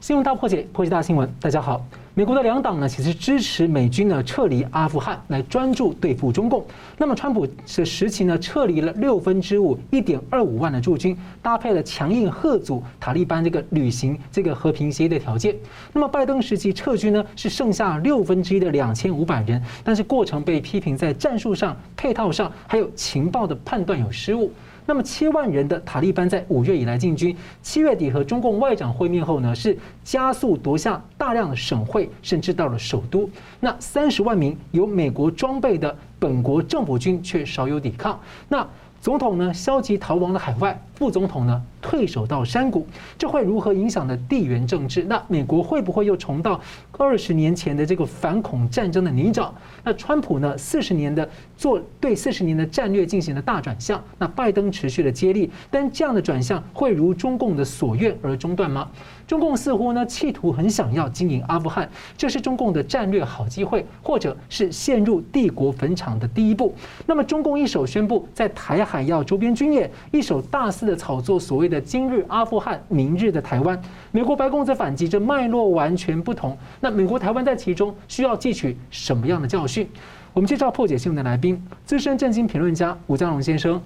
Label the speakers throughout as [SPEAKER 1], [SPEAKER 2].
[SPEAKER 1] 新闻大破解，破解大新闻。大家好，美国的两党呢，其实支持美军呢撤离阿富汗，来专注对付中共。那么，川普是时期呢，撤离了六分之五，一点二五万的驻军，搭配了强硬吓阻塔利班这个履行这个和平协议的条件。那么，拜登时期撤军呢，是剩下六分之一的两千五百人，但是过程被批评在战术上、配套上，还有情报的判断有失误。那么七万人的塔利班在五月以来进军，七月底和中共外长会面后呢，是加速夺下大量的省会，甚至到了首都。那三十万名有美国装备的本国政府军却少有抵抗。那总统呢，消极逃亡的海外，副总统呢，退守到山谷，这会如何影响的地缘政治？那美国会不会又重蹈二十年前的这个反恐战争的泥沼？那川普呢，四十年的做对四十年的战略进行了大转向，那拜登持续的接力，但这样的转向会如中共的所愿而中断吗？中共似乎呢，企图很想要经营阿富汗，这是中共的战略好机会，或者是陷入帝国坟场的第一步。那么中共一手宣布在台海要周边军演，一手大肆的炒作所谓的今日阿富汗，明日的台湾，美国白宫则反击，这脉络完全不同。那美国台湾在其中需要汲取什么样的教训？我们介绍破解新闻的来宾，资深政经评论家吴江龙先生。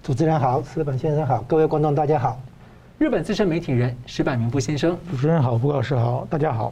[SPEAKER 2] 主持人好，石本先生好，各位观众大家好。
[SPEAKER 1] 日本资深媒体人石柏明夫先生，
[SPEAKER 3] 主持人好，胡老师好，大家好。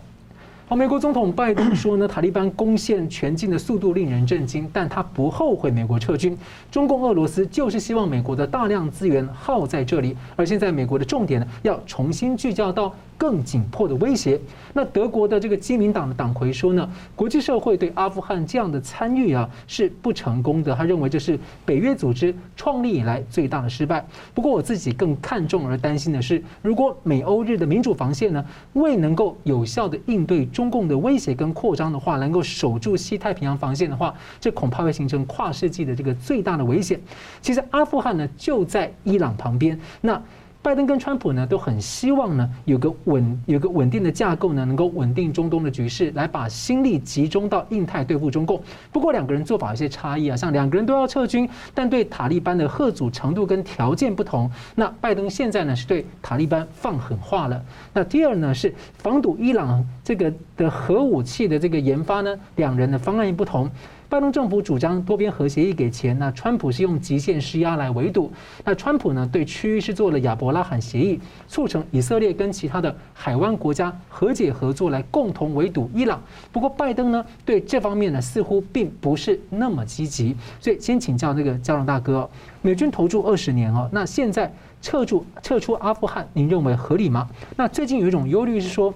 [SPEAKER 1] 好，美国总统拜登说呢，塔利班攻陷全境的速度令人震惊，但他不后悔美国撤军。中共、俄罗斯就是希望美国的大量资源耗在这里，而现在美国的重点呢，要重新聚焦到。更紧迫的威胁。那德国的这个基民党的党魁说呢，国际社会对阿富汗这样的参与啊是不成功的。他认为这是北约组织创立以来最大的失败。不过我自己更看重而担心的是，如果美欧日的民主防线呢未能够有效的应对中共的威胁跟扩张的话，能够守住西太平洋防线的话，这恐怕会形成跨世纪的这个最大的危险。其实阿富汗呢就在伊朗旁边，那。拜登跟川普呢都很希望呢有个稳有个稳定的架构呢，能够稳定中东的局势，来把心力集中到印太对付中共。不过两个人做法有些差异啊，像两个人都要撤军，但对塔利班的贺阻程度跟条件不同。那拜登现在呢是对塔利班放狠话了。那第二呢是防堵伊朗这个的核武器的这个研发呢，两人的方案也不同。拜登政府主张多边核协议给钱，那川普是用极限施压来围堵。那川普呢，对区域是做了亚伯拉罕协议，促成以色列跟其他的海湾国家和解合作，来共同围堵伊朗。不过拜登呢，对这方面呢，似乎并不是那么积极。所以先请教那个江龙大哥，美军投注二十年哦，那现在撤驻撤出阿富汗，您认为合理吗？那最近有一种忧虑是说。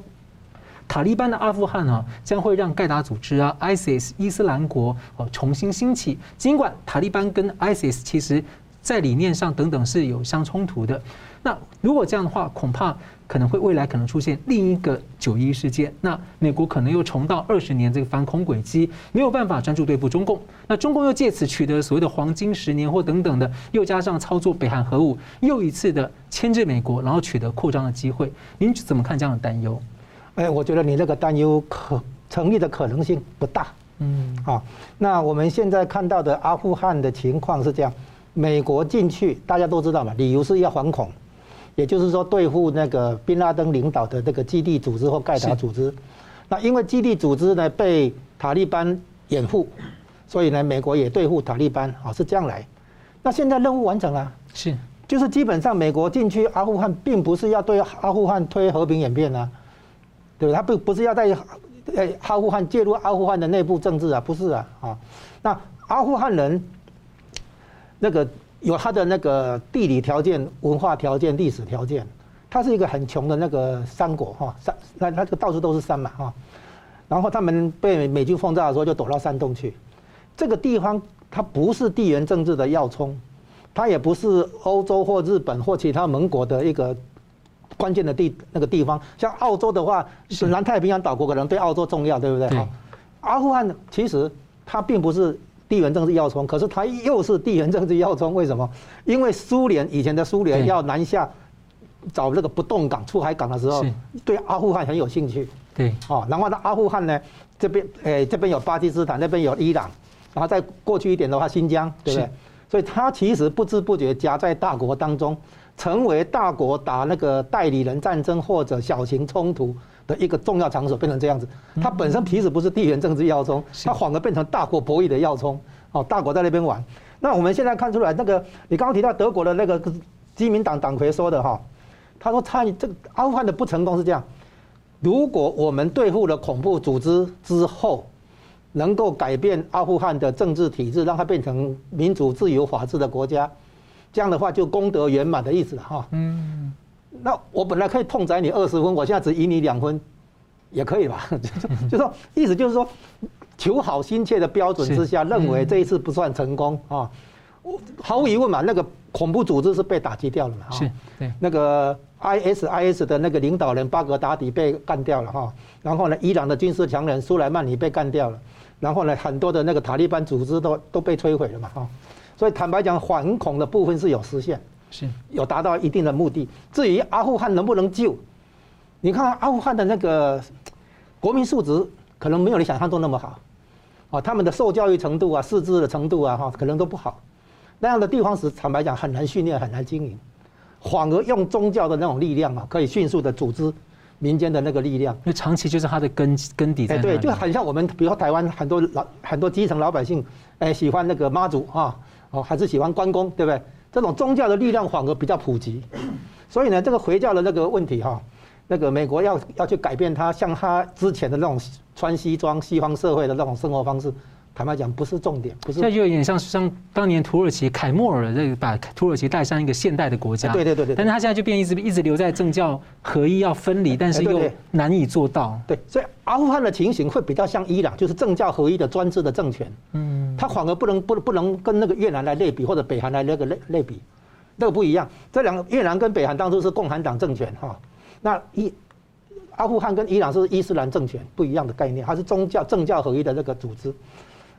[SPEAKER 1] 塔利班的阿富汗啊，将会让盖达组织啊、ISIS 伊斯兰国哦重新兴起。尽管塔利班跟 ISIS 其实在理念上等等是有相冲突的。那如果这样的话，恐怕可能会未来可能出现另一个九一事件。那美国可能又重蹈二十年这个反恐轨迹，没有办法专注对付中共。那中共又借此取得所谓的黄金十年或等等的，又加上操作北韩核武，又一次的牵制美国，然后取得扩张的机会。您怎么看这样的担忧？
[SPEAKER 2] 哎，我觉得你这个担忧可成立的可能性不大。嗯，好，那我们现在看到的阿富汗的情况是这样：美国进去，大家都知道嘛，理由是要反恐，也就是说对付那个宾拉登领导的这个基地组织或盖达组织。那因为基地组织呢被塔利班掩护，所以呢美国也对付塔利班啊，是这样来。那现在任务完成了，
[SPEAKER 1] 是，
[SPEAKER 2] 就是基本上美国进去阿富汗，并不是要对阿富汗推和平演变啊。对，他不不是要在呃阿富汗介入阿富汗的内部政治啊，不是啊啊。那阿富汗人那个有他的那个地理条件、文化条件、历史条件，他是一个很穷的那个山国哈山，那那个到处都是山嘛哈。然后他们被美军轰炸的时候就躲到山洞去。这个地方它不是地缘政治的要冲，它也不是欧洲或日本或其他盟国的一个。关键的地那个地方，像澳洲的话，是南太平洋岛国可能对澳洲重要，对不对？对。阿富汗其实它并不是地缘政治要冲，可是它又是地缘政治要冲。为什么？因为苏联以前的苏联要南下找那个不动港、出海港的时候，对阿富汗很有兴趣。
[SPEAKER 1] 对。
[SPEAKER 2] 哦，然后呢，阿富汗呢这边诶这边有巴基斯坦，那边有伊朗，然后再过去一点的话，新疆，对不对？所以它其实不知不觉夹在大国当中。成为大国打那个代理人战争或者小型冲突的一个重要场所，变成这样子。它本身其实不是地缘政治要冲，它反而变成大国博弈的要冲。哦，大国在那边玩。那我们现在看出来，那个你刚刚提到德国的那个基民党党魁说的哈，他说参与这个阿富汗的不成功是这样：如果我们对付了恐怖组织之后，能够改变阿富汗的政治体制，让它变成民主、自由、法治的国家，这样的话就功德圆满的意思了哈。嗯。那我本来可以痛宰你二十分，我现在只赢你两分，也可以吧？就 就说意思就是说，求好心切的标准之下，认为这一次不算成功啊。毫无疑问嘛，那个恐怖组织是被打击掉了嘛。是。对。那个 ISIS 的那个领导人巴格达迪被干掉了哈，然后呢，伊朗的军事强人苏莱曼尼被干掉了。然后呢，很多的那个塔利班组织都都被摧毁了嘛，哈，所以坦白讲，反恐的部分是有实现，是有达到一定的目的。至于阿富汗能不能救，你看阿富汗的那个国民素质可能没有你想象中那么好，啊，他们的受教育程度啊、识字的程度啊，哈，可能都不好。那样的地方是坦白讲很难训练、很难经营，反而用宗教的那种力量啊，可以迅速的组织。民间的那个力量，
[SPEAKER 1] 因为长期就是它的根根底在。
[SPEAKER 2] 哎，对，就很像我们，比如说台湾很多老很多基层老百姓，哎，喜欢那个妈祖啊，哦，还是喜欢关公，对不对？这种宗教的力量反而比较普及，所以呢，这个回教的那个问题哈，那个美国要要去改变它，像他之前的那种穿西装西方社会的那种生活方式。坦白讲，不是重点，不是。
[SPEAKER 1] 这就有点像像当年土耳其凯末尔这个把土耳其带上一个现代的国家。
[SPEAKER 2] 对对对对。
[SPEAKER 1] 但是他现在就变一直一直留在政教合一要分离，但是又难以做到。
[SPEAKER 2] 对，所以阿富汗的情形会比较像伊朗，就是政教合一的专制的政权。嗯。他反而不能不不能跟那个越南来类比，或者北韩来那个类类比，那个不一样。这两个越南跟北韩当初是共产党政权哈，那伊阿富汗跟伊朗是伊斯兰政权，不一样的概念，它是宗教政教合一的那个组织。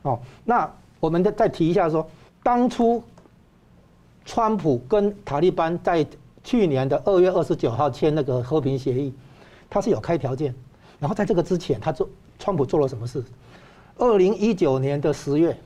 [SPEAKER 2] 哦，那我们再再提一下说，当初川普跟塔利班在去年的二月二十九号签那个和平协议，他是有开条件，然后在这个之前，他做川普做了什么事？二零一九年的十月，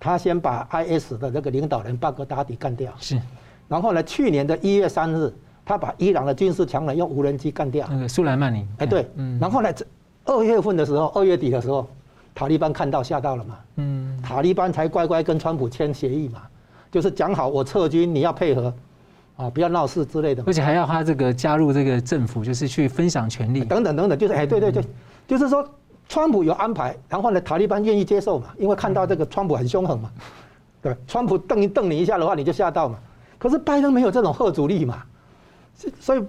[SPEAKER 2] 他先把 IS 的那个领导人巴格达迪干掉，是，然后呢，去年的一月三日，他把伊朗的军事强人用无人机干掉，
[SPEAKER 1] 那个苏莱曼尼，
[SPEAKER 2] 哎对，嗯，然后呢，这二月份的时候，二月底的时候。塔利班看到吓到了嘛？嗯，塔利班才乖乖跟川普签协议嘛，就是讲好我撤军，你要配合，啊，不要闹事之类的。
[SPEAKER 1] 而且还要他这个加入这个政府，就是去分享权力
[SPEAKER 2] 等等等等，就是哎，对对对，就是说川普有安排，然后呢，塔利班愿意接受嘛，因为看到这个川普很凶狠嘛，对，川普瞪一瞪你一下的话，你就吓到嘛。可是拜登没有这种贺阻力嘛，所以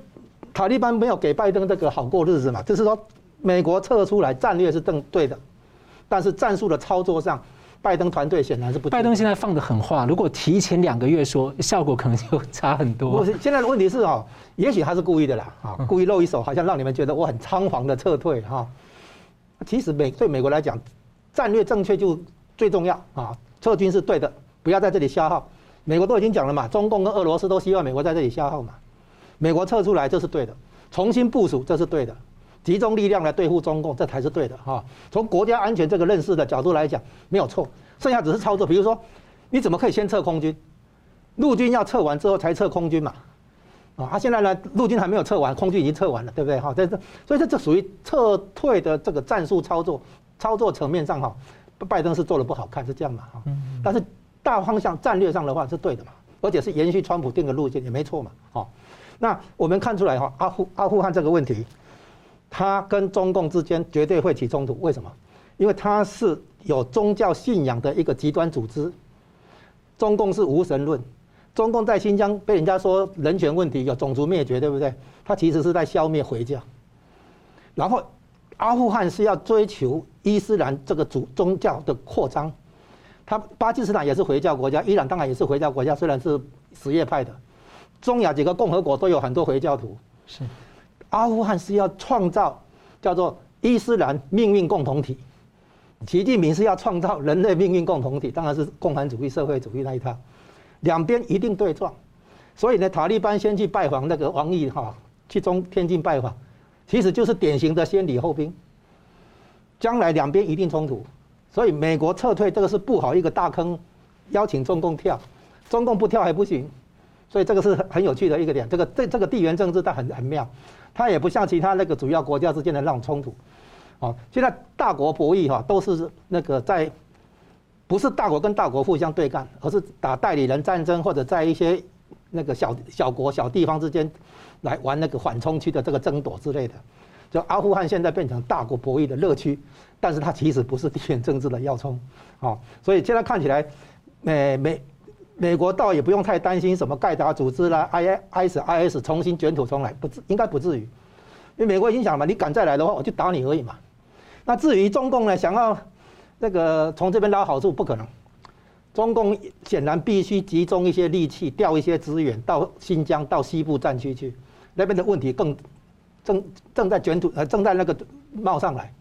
[SPEAKER 2] 塔利班没有给拜登这个好过日子嘛，就是说美国撤出来战略是正对的。但是战术的操作上，拜登团队显然是不。
[SPEAKER 1] 拜登现在放的狠话，如果提前两个月说，效果可能就差很多。
[SPEAKER 2] 不是，现在的问题是哦，也许他是故意的啦，啊，故意露一手，好像让你们觉得我很仓皇的撤退哈。其实美对美国来讲，战略正确就最重要啊，撤军是对的，不要在这里消耗。美国都已经讲了嘛，中共跟俄罗斯都希望美国在这里消耗嘛，美国撤出来这是对的，重新部署这是对的。集中力量来对付中共，这才是对的哈。从国家安全这个认识的角度来讲，没有错，剩下只是操作。比如说，你怎么可以先撤空军？陆军要撤完之后才撤空军嘛？啊，他现在呢，陆军还没有撤完，空军已经撤完了，对不对？哈，这这，所以这这属于撤退的这个战术操作，操作层面上哈，拜登是做的不好看，是这样嘛？哈，但是大方向战略上的话是对的嘛，而且是延续川普定的路线也没错嘛。哈，那我们看出来哈，阿富阿富汗这个问题。他跟中共之间绝对会起冲突，为什么？因为他是有宗教信仰的一个极端组织。中共是无神论，中共在新疆被人家说人权问题有种族灭绝，对不对？他其实是在消灭回教。然后阿富汗是要追求伊斯兰这个主宗教的扩张。他巴基斯坦也是回教国家，伊朗当然也是回教国家，虽然是什叶派的。中亚几个共和国都有很多回教徒。是。阿富汗是要创造叫做伊斯兰命运共同体，习近平是要创造人类命运共同体，当然是共产主义社会主义那一套，两边一定对撞，所以呢，塔利班先去拜访那个王毅哈，去中天津拜访，其实就是典型的先礼后兵，将来两边一定冲突，所以美国撤退这个是布好一个大坑，邀请中共跳，中共不跳还不行，所以这个是很有趣的一个点。这个这这个地缘政治它很很妙，它也不像其他那个主要国家之间的那种冲突。哦，现在大国博弈哈，都是那个在，不是大国跟大国互相对干，而是打代理人战争，或者在一些那个小小国小地方之间来玩那个缓冲区的这个争夺之类的。就阿富汗现在变成大国博弈的乐趣，但是它其实不是地缘政治的要冲。哦，所以现在看起来，美美。美国倒也不用太担心什么盖达组织啦，I I S I S 重新卷土重来，不至应该不至于，因为美国已经想嘛，你敢再来的话，我就打你而已嘛。那至于中共呢，想要那个从这边捞好处，不可能。中共显然必须集中一些力气，调一些资源到新疆、到西部战区去，那边的问题更正正在卷土呃正在那个冒上来，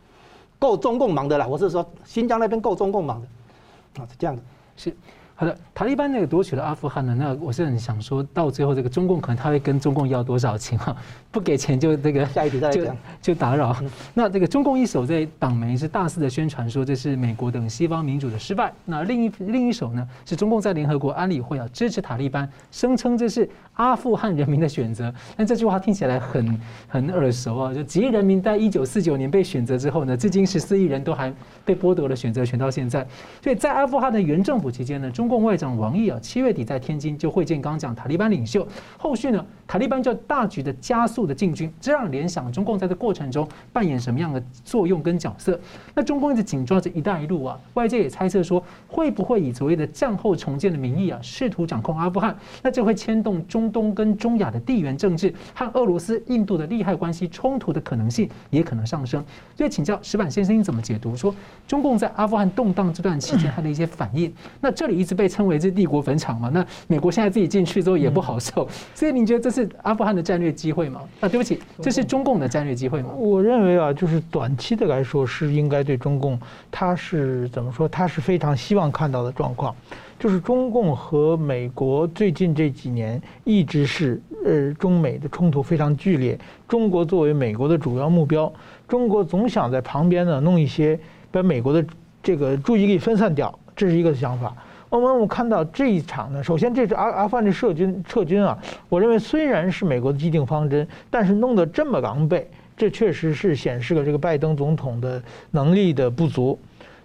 [SPEAKER 2] 够中共忙的啦。我是说新疆那边够中共忙的，啊是这样的，
[SPEAKER 1] 是。好的，塔利班那个夺取了阿富汗呢，那我是很想说到最后，这个中共可能他会跟中共要多少钱哈？不给钱就这个
[SPEAKER 2] 下一题再讲，
[SPEAKER 1] 就打扰。那这个中共一手在党媒是大肆的宣传说这是美国等西方民主的失败，那另一另一手呢是中共在联合国安理会啊支持塔利班，声称这是阿富汗人民的选择。但这句话听起来很很耳熟啊，就几亿人民在一九四九年被选择之后呢，至今十四亿人都还被剥夺了选择权到现在。所以在阿富汗的原政府期间呢，中共外长王毅啊，七月底在天津就会见刚讲塔利班领袖，后续呢，塔利班就大举的加速的进军，这让联想中共在这过程中扮演什么样的作用跟角色？那中共一直紧抓着“一带一路”啊，外界也猜测说，会不会以所谓的战后重建的名义啊，试图掌控阿富汗？那这会牵动中东跟中亚的地缘政治和俄罗斯、印度的利害关系冲突的可能性也可能上升。所以请教石板先生，你怎么解读说中共在阿富汗动荡这段期间 它的一些反应？那这里一直被称为是帝国坟场嘛？那美国现在自己进去之后也不好受，所以您觉得这是？阿富汗的战略机会吗？啊，对不起，这是中共的战略机会吗？
[SPEAKER 3] 我认为啊，就是短期的来说是应该对中共，他是怎么说？他是非常希望看到的状况，就是中共和美国最近这几年一直是呃中美的冲突非常剧烈，中国作为美国的主要目标，中国总想在旁边呢弄一些把美国的这个注意力分散掉，这是一个想法。我们我们看到这一场呢，首先这是阿阿富汗的撤军撤军啊，我认为虽然是美国的既定方针，但是弄得这么狼狈，这确实是显示了这个拜登总统的能力的不足。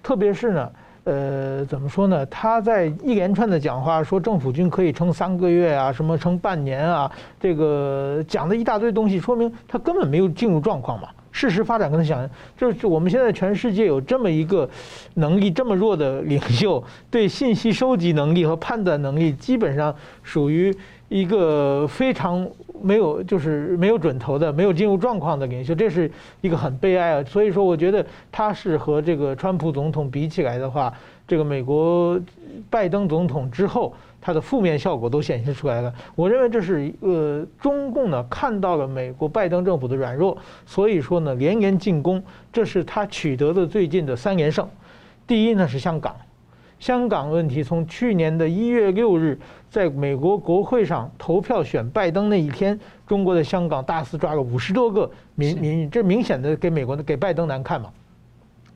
[SPEAKER 3] 特别是呢，呃，怎么说呢？他在一连串的讲话说政府军可以撑三个月啊，什么撑半年啊，这个讲的一大堆东西，说明他根本没有进入状况嘛。事实发展跟他想，就是我们现在全世界有这么一个能力这么弱的领袖，对信息收集能力和判断能力基本上属于一个非常没有就是没有准头的、没有进入状况的领袖，这是一个很悲哀啊。所以说，我觉得他是和这个川普总统比起来的话，这个美国拜登总统之后。它的负面效果都显现出来了。我认为这是呃，中共呢看到了美国拜登政府的软弱，所以说呢连连进攻，这是他取得的最近的三连胜。第一呢是香港，香港问题从去年的一月六日在美国国会上投票选拜登那一天，中国的香港大肆抓了五十多个民民，这明显的给美国的给拜登难看嘛，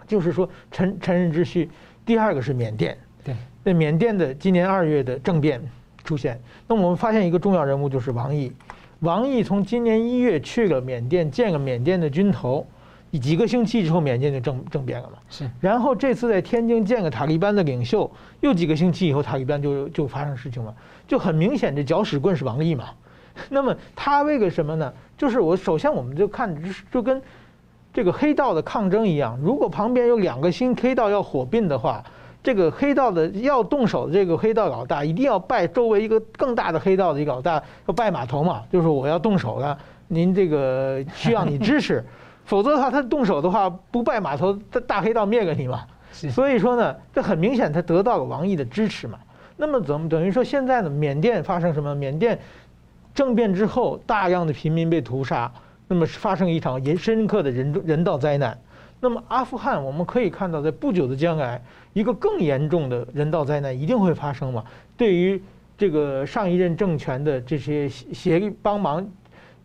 [SPEAKER 3] 就是说趁趁人之需。第二个是缅甸。
[SPEAKER 1] 对，
[SPEAKER 3] 那缅甸的今年二月的政变出现，那我们发现一个重要人物就是王毅。王毅从今年一月去了缅甸，见了缅甸的军头，几个星期之后，缅甸就政政变了嘛。
[SPEAKER 1] 是。
[SPEAKER 3] 然后这次在天津见了塔利班的领袖，又几个星期以后，塔利班就就发生事情了，就很明显，这搅屎棍是王毅嘛。那么他为个什么呢？就是我首先我们就看，就跟这个黑道的抗争一样，如果旁边有两个新黑道要火并的话。这个黑道的要动手的这个黑道老大，一定要拜周围一个更大的黑道的一个老大，要拜码头嘛，就是我要动手了，您这个需要你支持，否则的话他动手的话不拜码头，大黑道灭了你嘛。所以说呢，这很明显他得到了王毅的支持嘛。那么怎么等于说现在呢？缅甸发生什么？缅甸政变之后，大量的平民被屠杀，那么发生一场严深刻的人人道灾难。那么阿富汗我们可以看到，在不久的将来，一个更严重的人道灾难一定会发生嘛？对于这个上一任政权的这些协帮忙，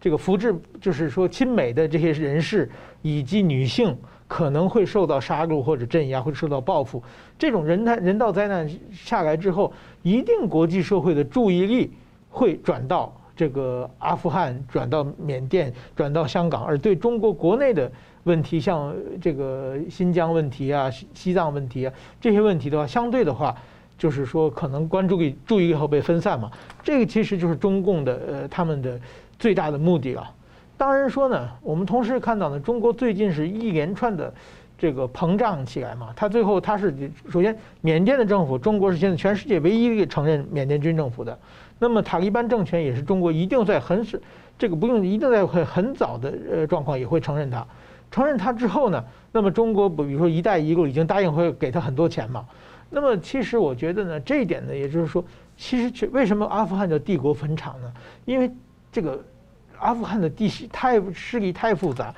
[SPEAKER 3] 这个扶植，就是说亲美的这些人士以及女性，可能会受到杀戮或者镇压，或者受到报复。这种人道人道灾难下来之后，一定国际社会的注意力会转到这个阿富汗、转到缅甸、转到香港，而对中国国内的问题，像这个新疆问题啊、西藏问题啊这些问题的话，相对的话，就是说可能关注力注意力会被分散嘛。这个其实就是中共的呃他们的最大的目的了。当然说呢，我们同时看到呢，中国最近是一连串的。这个膨胀起来嘛，他最后他是首先缅甸的政府，中国是现在全世界唯一一个承认缅甸军政府的。那么塔利班政权也是中国一定在很是这个不用一定在会很早的呃状况也会承认它。承认他之后呢，那么中国不比如说“一带一路”已经答应会给他很多钱嘛。那么其实我觉得呢，这一点呢，也就是说，其实为什么阿富汗叫帝国坟场呢？因为这个阿富汗的地势太势力太复杂。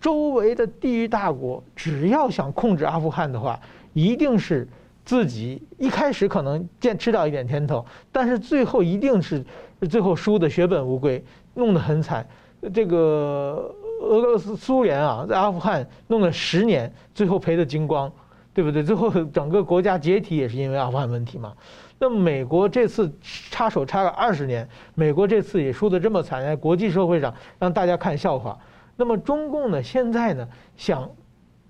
[SPEAKER 3] 周围的地域大国只要想控制阿富汗的话，一定是自己一开始可能见吃到一点甜头，但是最后一定是最后输得血本无归，弄得很惨。这个俄罗斯苏联啊，在阿富汗弄了十年，最后赔得精光，对不对？最后整个国家解体也是因为阿富汗问题嘛。那么美国这次插手插了二十年，美国这次也输得这么惨，在国际社会上让大家看笑话。那么中共呢，现在呢想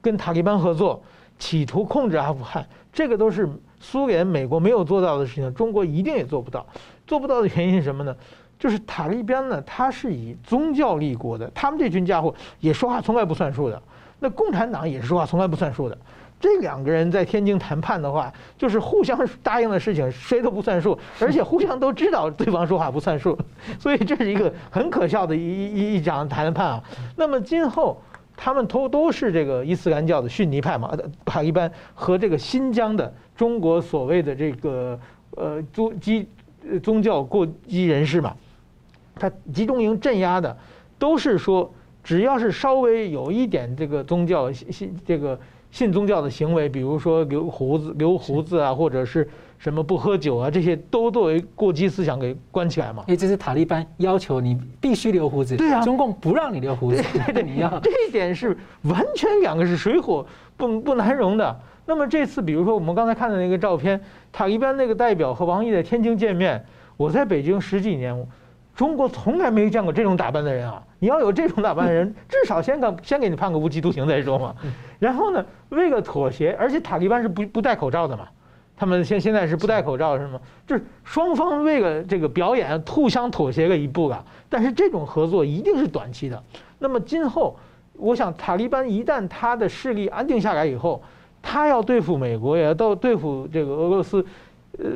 [SPEAKER 3] 跟塔利班合作，企图控制阿富汗，这个都是苏联、美国没有做到的事情，中国一定也做不到。做不到的原因是什么呢？就是塔利班呢，他是以宗教立国的，他们这群家伙也说话从来不算数的。那共产党也是说话从来不算数的。这两个人在天津谈判的话，就是互相答应的事情谁都不算数，而且互相都知道对方说话不算数，所以这是一个很可笑的一一一场谈判啊。那么今后他们都都是这个伊斯兰教的逊尼派嘛，塔利班和这个新疆的中国所谓的这个呃宗基宗教过激人士嘛，他集中营镇压的都是说，只要是稍微有一点这个宗教信这个。信宗教的行为，比如说留胡子、留胡子啊，或者是什么不喝酒啊，这些都作为过激思想给关起来嘛。
[SPEAKER 1] 因为，这是塔利班要求你必须留胡子，
[SPEAKER 3] 对啊，
[SPEAKER 1] 中共不让你留胡子，对的，你要。
[SPEAKER 3] 这一点是完全两个是水火不不难容的。那么这次，比如说我们刚才看的那个照片，塔利班那个代表和王毅在天津见面，我在北京十几年。中国从来没见过这种打扮的人啊！你要有这种打扮的人，至少先给先给你判个无期徒刑再说嘛。然后呢，为了妥协，而且塔利班是不不戴口罩的嘛，他们现现在是不戴口罩是吗？就是双方为了这个表演互相妥协了一步了。但是这种合作一定是短期的。那么今后，我想塔利班一旦他的势力安定下来以后，他要对付美国，也要到对付这个俄罗斯，呃，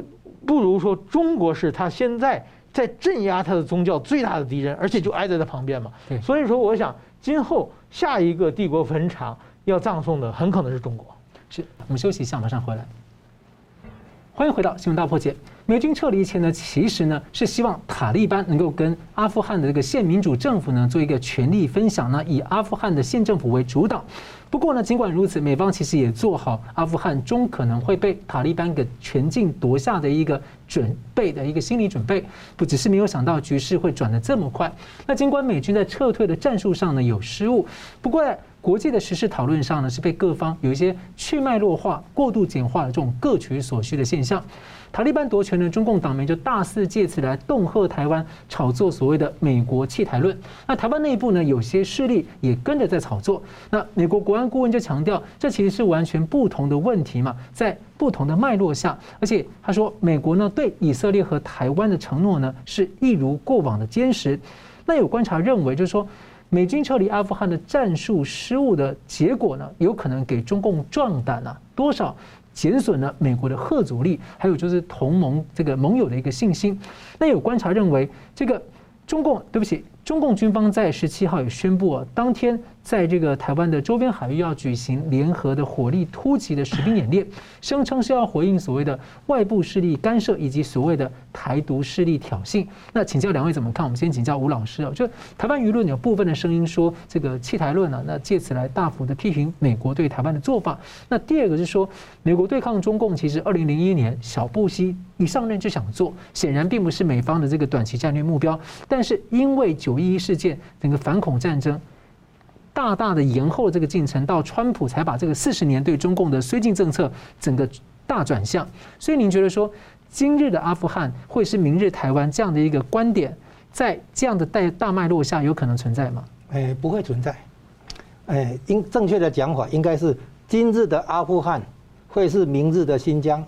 [SPEAKER 3] 不如说中国是他现在。在镇压他的宗教最大的敌人，而且就挨在他旁边嘛。所以说，我想今后下一个帝国坟场要葬送的很可能是中国。
[SPEAKER 1] 是，我们休息一下，马上回来。欢迎回到新闻大破解。美军撤离前呢，其实呢是希望塔利班能够跟阿富汗的这个县民主政府呢做一个权力分享呢，以阿富汗的县政府为主导。不过呢，尽管如此，美方其实也做好阿富汗终可能会被塔利班给全境夺下的一个准备的一个心理准备。不只是没有想到局势会转得这么快。那尽管美军在撤退的战术上呢有失误，不过在国际的时事讨论上呢是被各方有一些去脉络化、过度简化的这种各取所需的现象。塔利班夺权呢，中共党媒就大肆借此来恫吓台湾，炒作所谓的“美国弃台论”。那台湾内部呢，有些势力也跟着在炒作。那美国国安顾问就强调，这其实是完全不同的问题嘛，在不同的脉络下，而且他说，美国呢对以色列和台湾的承诺呢，是一如过往的坚实。那有观察认为，就是说，美军撤离阿富汗的战术失误的结果呢，有可能给中共壮胆啊，多少？减损了美国的核阻力，还有就是同盟这个盟友的一个信心。那有观察认为，这个中共对不起。中共军方在十七号也宣布啊，当天在这个台湾的周边海域要举行联合的火力突击的实兵演练，声称是要回应所谓的外部势力干涉以及所谓的台独势力挑衅。那请教两位怎么看？我们先请教吴老师啊，就台湾舆论有部分的声音说这个弃台论啊，那借此来大幅的批评美国对台湾的做法。那第二个是说，美国对抗中共，其实二零零一年小布希一上任就想做，显然并不是美方的这个短期战略目标，但是因为九一一事件，整个反恐战争大大的延后了这个进程，到川普才把这个四十年对中共的绥靖政策整个大转向。所以您觉得说，今日的阿富汗会是明日台湾这样的一个观点，在这样的大大脉络下有可能存在吗？
[SPEAKER 2] 哎，不会存在。哎，应正确的讲法应该是今日的阿富汗会是明日的新疆，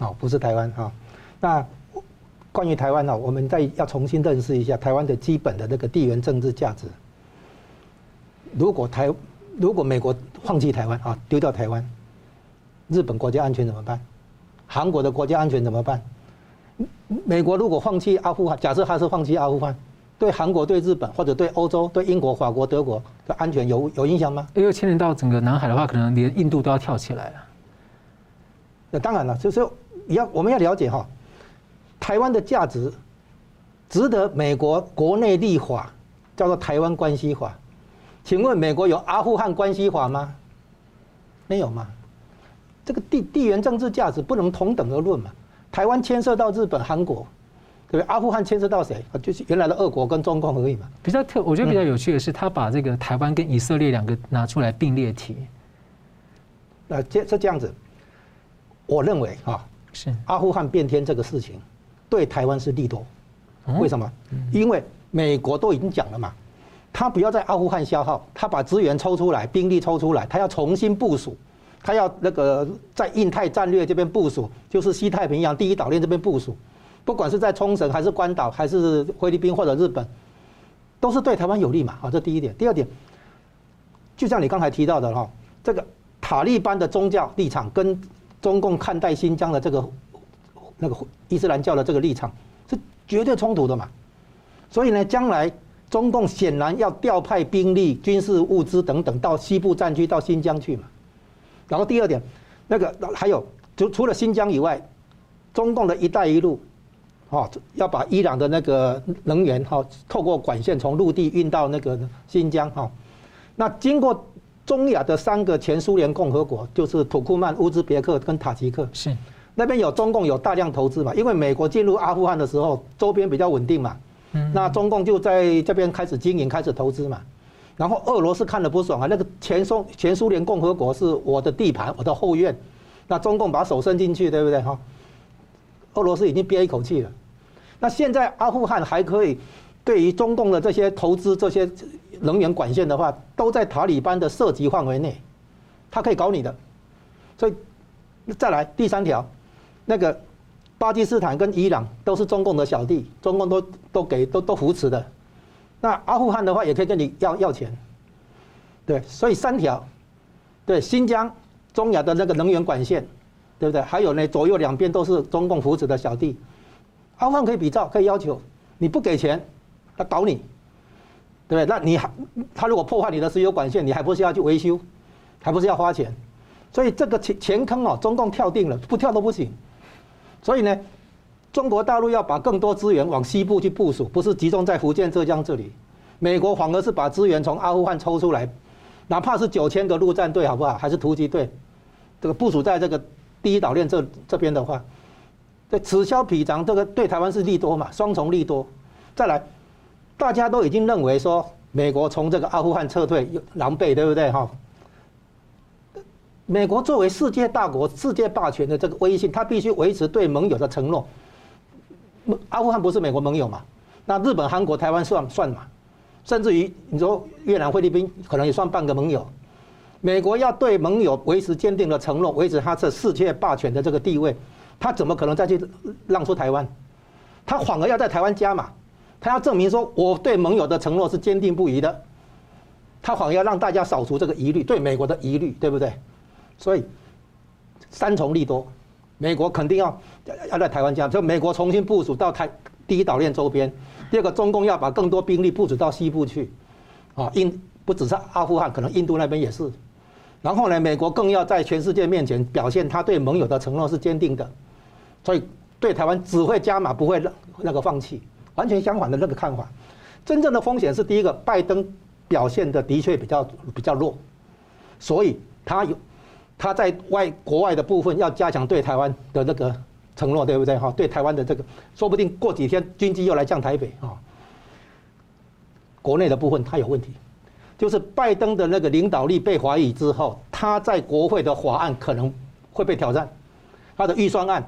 [SPEAKER 2] 哦，不是台湾啊。那关于台湾呢，我们再要重新认识一下台湾的基本的那个地缘政治价值。如果台如果美国放弃台湾啊，丢掉台湾，日本国家安全怎么办？韩国的国家安全怎么办？美国如果放弃阿富汗，假设他是放弃阿富汗，对韩国、对日本或者对欧洲、对英国、法国、德国的安全有有影响吗？
[SPEAKER 1] 因为牵连到整个南海的话，可能连印度都要跳起来了。
[SPEAKER 2] 那当然了，就是你要我们要了解哈，台湾的价值值得美国国内立法，叫做《台湾关系法》。请问美国有阿富汗关系法吗？没有吗？这个地地缘政治价值不能同等而论嘛？台湾牵涉到日本、韩国，对不对？阿富汗牵涉到谁？就是原来的俄国跟中共而已嘛。
[SPEAKER 1] 比较特，我觉得比较有趣的是，他把这个台湾跟以色列两个拿出来并列提。
[SPEAKER 2] 那这是这样子，我认为啊，是阿富汗变天这个事情，对台湾是利多。为什么？因为美国都已经讲了嘛。他不要在阿富汗消耗，他把资源抽出来，兵力抽出来，他要重新部署，他要那个在印太战略这边部署，就是西太平洋第一岛链这边部署，不管是在冲绳还是关岛还是菲律宾或者日本，都是对台湾有利嘛。好，这第一点。第二点，就像你刚才提到的哈，这个塔利班的宗教立场跟中共看待新疆的这个那个伊斯兰教的这个立场是绝对冲突的嘛。所以呢，将来。中共显然要调派兵力、军事物资等等到西部战区、到新疆去嘛。然后第二点，那个还有，除除了新疆以外，中共的一带一路，哦，要把伊朗的那个能源哈，透过管线从陆地运到那个新疆哈。那经过中亚的三个前苏联共和国，就是土库曼、乌兹别克跟塔吉克，是那边有中共有大量投资嘛？因为美国进入阿富汗的时候，周边比较稳定嘛。那中共就在这边开始经营，开始投资嘛，然后俄罗斯看了不爽啊，那个前苏前苏联共和国是我的地盘，我的后院，那中共把手伸进去，对不对哈？俄罗斯已经憋一口气了，那现在阿富汗还可以，对于中共的这些投资、这些能源管线的话，都在塔利班的涉及范围内，他可以搞你的，所以再来第三条，那个。巴基斯坦跟伊朗都是中共的小弟，中共都都给都都扶持的。那阿富汗的话也可以跟你要要钱，对，所以三条，对，新疆、中亚的那个能源管线，对不对？还有呢，左右两边都是中共扶持的小弟，阿富汗可以比照，可以要求，你不给钱，他搞你，对不对？那你还他如果破坏你的石油管线，你还不是要去维修，还不是要花钱？所以这个钱钱坑哦，中共跳定了，不跳都不行。所以呢，中国大陆要把更多资源往西部去部署，不是集中在福建、浙江这里。美国反而是把资源从阿富汗抽出来，哪怕是九千个陆战队，好不好？还是突击队，这个部署在这个第一岛链这这边的话，这此消彼长，这个对台湾是利多嘛，双重利多。再来，大家都已经认为说，美国从这个阿富汗撤退狼狈，对不对？哈。美国作为世界大国、世界霸权的这个威信，他必须维持对盟友的承诺。阿富汗不是美国盟友嘛？那日本、韩国、台湾算算嘛？甚至于你说越南、菲律宾可能也算半个盟友。美国要对盟友维持坚定的承诺，维持他这世界霸权的这个地位，他怎么可能再去让出台湾？他反而要在台湾加码，他要证明说我对盟友的承诺是坚定不移的。他反而要让大家扫除这个疑虑，对美国的疑虑，对不对？所以三重利多，美国肯定要要在台湾加，就美国重新部署到台第一岛链周边。第二个，中共要把更多兵力部署到西部去，啊，印不只是阿富汗，可能印度那边也是。然后呢，美国更要在全世界面前表现他对盟友的承诺是坚定的，所以对台湾只会加码，不会那那个放弃。完全相反的那个看法。真正的风险是第一个，拜登表现的的确比较比较弱，所以他有。他在外国外的部分要加强对台湾的那个承诺，对不对？哈，对台湾的这个，说不定过几天军机又来降台北啊。国内的部分他有问题，就是拜登的那个领导力被怀疑之后，他在国会的法案可能会被挑战，他的预算案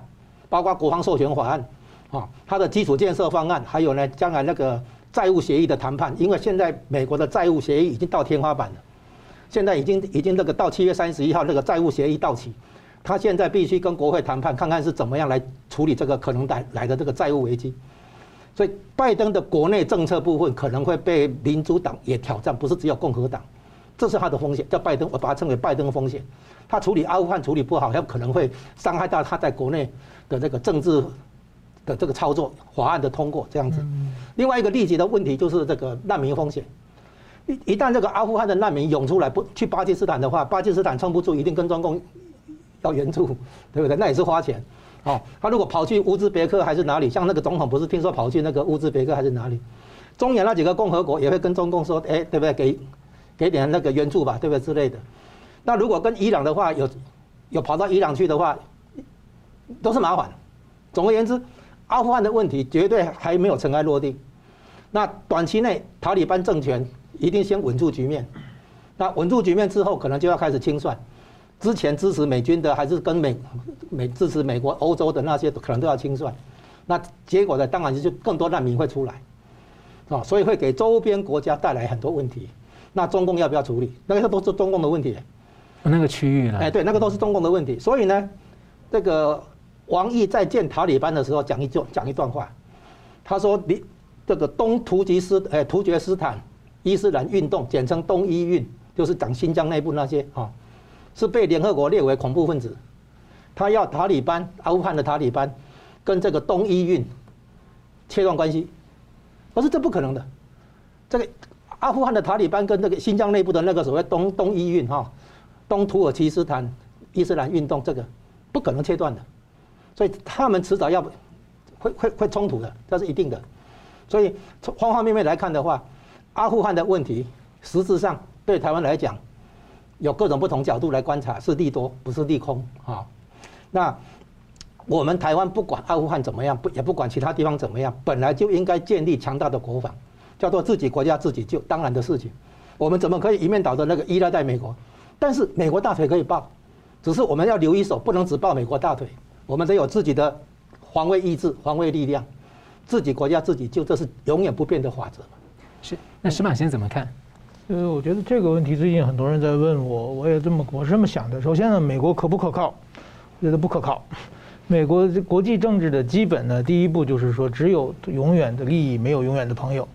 [SPEAKER 2] 包括国防授权法案，啊，他的基础建设方案，还有呢，将来那个债务协议的谈判，因为现在美国的债务协议已经到天花板了，现在已经已经那个到七月三十一号那个债务协议到期，他现在必须跟国会谈判，看看是怎么样来处理这个可能来来的这个债务危机。所以，拜登的国内政策部分可能会被民主党也挑战，不是只有共和党，这是他的风险。叫拜登，我把它称为拜登风险。他处理阿富汗处理不好，他可能会伤害到他在国内的这个政治的这个操作法案的通过这样子。另外一个立即的问题就是这个难民风险。一一旦这个阿富汗的难民涌出来，不去巴基斯坦的话，巴基斯坦撑不住，一定跟中共要援助，对不对？那也是花钱。哦，他如果跑去乌兹别克还是哪里？像那个总统不是听说跑去那个乌兹别克还是哪里？中亚那几个共和国也会跟中共说，哎，对不对？给给点那个援助吧，对不对之类的。那如果跟伊朗的话，有有跑到伊朗去的话，都是麻烦。总而言之，阿富汗的问题绝对还没有尘埃落定。那短期内塔利班政权一定先稳住局面。那稳住局面之后，可能就要开始清算。之前支持美军的，还是跟美美支持美国、欧洲的那些，可能都要清算。那结果呢？当然就更多难民会出来，啊，所以会给周边国家带来很多问题。那中共要不要处理？那个都是中共的问题。
[SPEAKER 1] 那个区域呢？
[SPEAKER 2] 哎，对，那个都是中共的问题。所以呢，这个王毅在见塔利班的时候讲一句讲一段话，他说：“你这个东突厥斯哎突厥斯坦伊斯兰运动，简称东伊运，就是讲新疆内部那些啊。”是被联合国列为恐怖分子，他要塔利班阿富汗的塔利班跟这个东伊运切断关系，可是这不可能的。这个阿富汗的塔利班跟这个新疆内部的那个所谓东东伊运哈，东土耳其斯坦伊斯兰运动这个不可能切断的，所以他们迟早要会会会冲突的，这是一定的。所以从方方面面来看的话，阿富汗的问题实质上对台湾来讲。有各种不同角度来观察，是利多不是利空啊？那我们台湾不管阿富汗怎么样，不也不管其他地方怎么样，本来就应该建立强大的国防，叫做自己国家自己救，当然的事情。我们怎么可以一面倒的那个依赖在美国？但是美国大腿可以抱，只是我们要留一手，不能只抱美国大腿。我们得有自己的防卫意志、防卫力量，自己国家自己救，这是永远不变的法则。
[SPEAKER 1] 是，那石马先生怎么看？
[SPEAKER 3] 呃，我觉得这个问题最近很多人在问我，我也这么我是这么想的。首先呢，美国可不可靠？我觉得不可靠。美国国际政治的基本呢，第一步就是说，只有永远的利益，没有永远的朋友。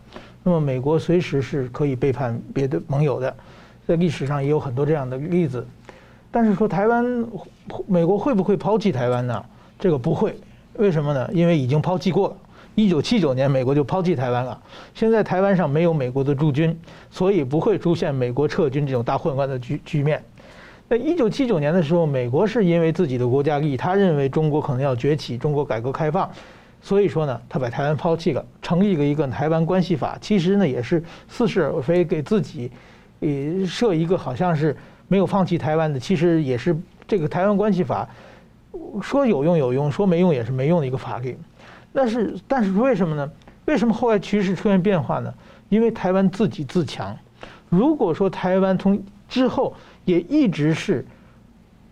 [SPEAKER 3] 那么，美国随时是可以背叛别的盟友的，在历史上也有很多这样的例子。但是说台湾，美国会不会抛弃台湾呢？这个不会。为什么呢？因为已经抛弃过了。一九七九年，美国就抛弃台湾了。现在台湾上没有美国的驻军，所以不会出现美国撤军这种大混乱的局局面。在一九七九年的时候，美国是因为自己的国家利益，他认为中国可能要崛起，中国改革开放，所以说呢，他把台湾抛弃了，成立了一个台湾关系法。其实呢，也是似是而非，给自己呃设一个好像是没有放弃台湾的，其实也是这个台湾关系法说有用有用，说没用也是没用的一个法律。但是，但是为什么呢？为什么后来局势出现变化呢？因为台湾自己自强。如果说台湾从之后也一直是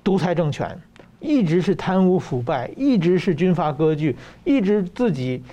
[SPEAKER 3] 独裁政权，一直是贪污腐败，一直是军阀割据，一直自己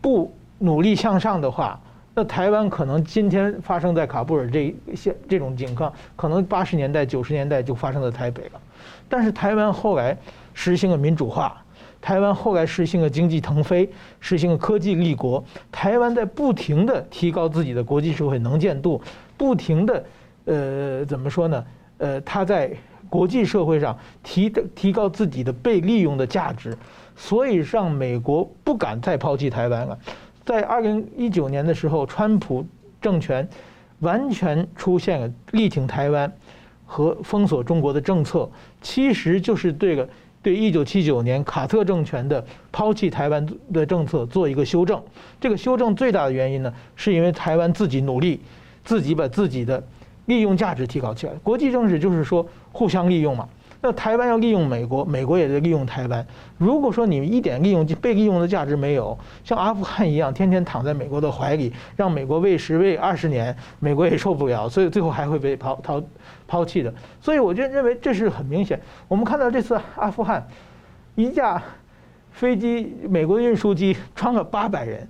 [SPEAKER 3] 不努力向上的话，那台湾可能今天发生在卡布尔这些这种情况，可能八十年代、九十年代就发生在台北了。但是台湾后来实行了民主化。台湾后来实行了经济腾飞，实行了科技立国。台湾在不停地提高自己的国际社会能见度，不停地，呃，怎么说呢？呃，他在国际社会上提提高自己的被利用的价值，所以让美国不敢再抛弃台湾了。在二零一九年的时候，川普政权完全出现了力挺台湾和封锁中国的政策，其实就是对了。对一九七九年卡特政权的抛弃台湾的政策做一个修正，这个修正最大的原因呢，是因为台湾自己努力，自己把自己的利用价值提高起来。国际政治就是说互相利用嘛。那台湾要利用美国，美国也在利用台湾。如果说你一点利用被利用的价值没有，像阿富汗一样，天天躺在美国的怀里，让美国喂食喂二十年，美国也受不了，所以最后还会被抛抛抛弃的。所以我就认为这是很明显。我们看到这次阿富汗一架飞机美国的运输机装了八百人，